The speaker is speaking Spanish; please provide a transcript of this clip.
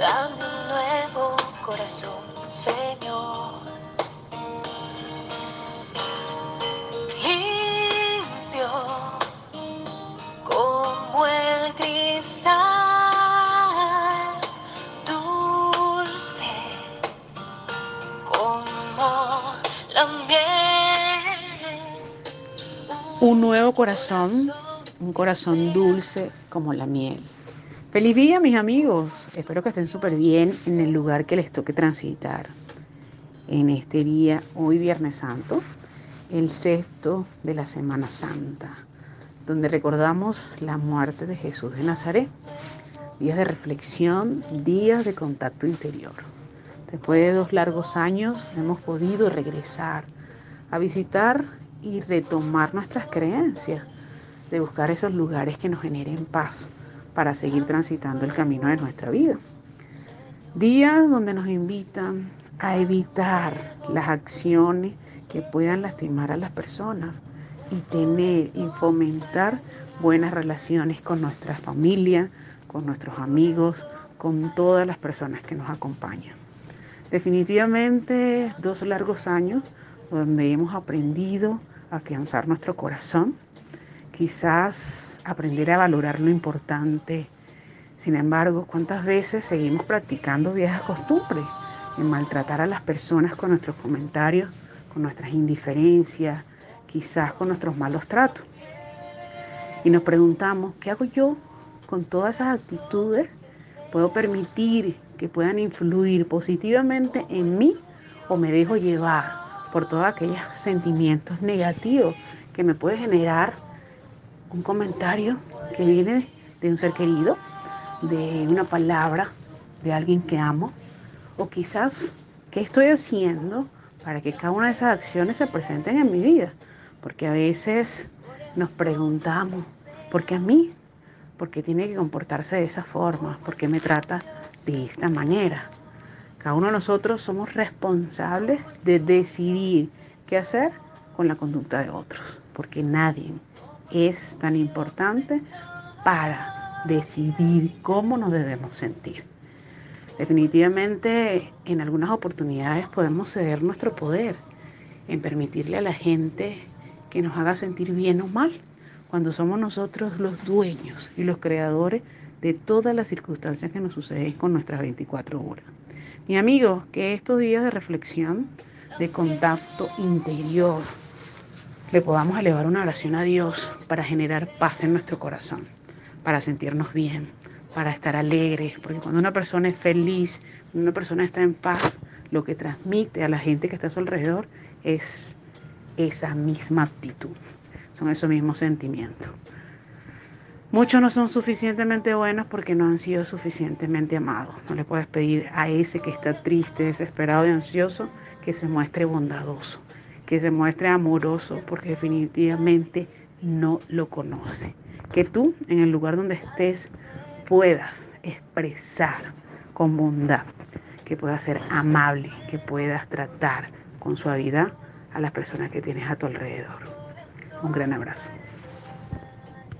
Dame un nuevo corazón, Señor. Limpio como el cristal, dulce como la miel. Un nuevo corazón, un corazón dulce como la miel. Feliz día mis amigos, espero que estén súper bien en el lugar que les toque transitar. En este día, hoy Viernes Santo, el sexto de la Semana Santa, donde recordamos la muerte de Jesús de Nazaret. Días de reflexión, días de contacto interior. Después de dos largos años hemos podido regresar a visitar y retomar nuestras creencias, de buscar esos lugares que nos generen paz para seguir transitando el camino de nuestra vida. Días donde nos invitan a evitar las acciones que puedan lastimar a las personas y tener y fomentar buenas relaciones con nuestra familia, con nuestros amigos, con todas las personas que nos acompañan. Definitivamente dos largos años donde hemos aprendido a afianzar nuestro corazón, quizás aprender a valorar lo importante. Sin embargo, ¿cuántas veces seguimos practicando viejas costumbres en maltratar a las personas con nuestros comentarios, con nuestras indiferencias, quizás con nuestros malos tratos? Y nos preguntamos, ¿qué hago yo con todas esas actitudes? ¿Puedo permitir que puedan influir positivamente en mí o me dejo llevar por todos aquellos sentimientos negativos que me puede generar un comentario que viene de un ser querido, de una palabra de alguien que amo, o quizás qué estoy haciendo para que cada una de esas acciones se presenten en mi vida, porque a veces nos preguntamos, ¿por qué a mí? ¿Por qué tiene que comportarse de esa forma? ¿Por qué me trata de esta manera? Cada uno de nosotros somos responsables de decidir qué hacer con la conducta de otros, porque nadie es tan importante para decidir cómo nos debemos sentir. Definitivamente en algunas oportunidades podemos ceder nuestro poder en permitirle a la gente que nos haga sentir bien o mal, cuando somos nosotros los dueños y los creadores de todas las circunstancias que nos suceden con nuestras 24 horas. Mi amigos, que estos días de reflexión, de contacto interior, le podamos elevar una oración a Dios para generar paz en nuestro corazón, para sentirnos bien, para estar alegres, porque cuando una persona es feliz, cuando una persona está en paz, lo que transmite a la gente que está a su alrededor es esa misma actitud, son esos mismos sentimientos. Muchos no son suficientemente buenos porque no han sido suficientemente amados. No le puedes pedir a ese que está triste, desesperado y ansioso que se muestre bondadoso que se muestre amoroso, porque definitivamente no lo conoce. Que tú, en el lugar donde estés, puedas expresar con bondad, que puedas ser amable, que puedas tratar con suavidad a las personas que tienes a tu alrededor. Un gran abrazo.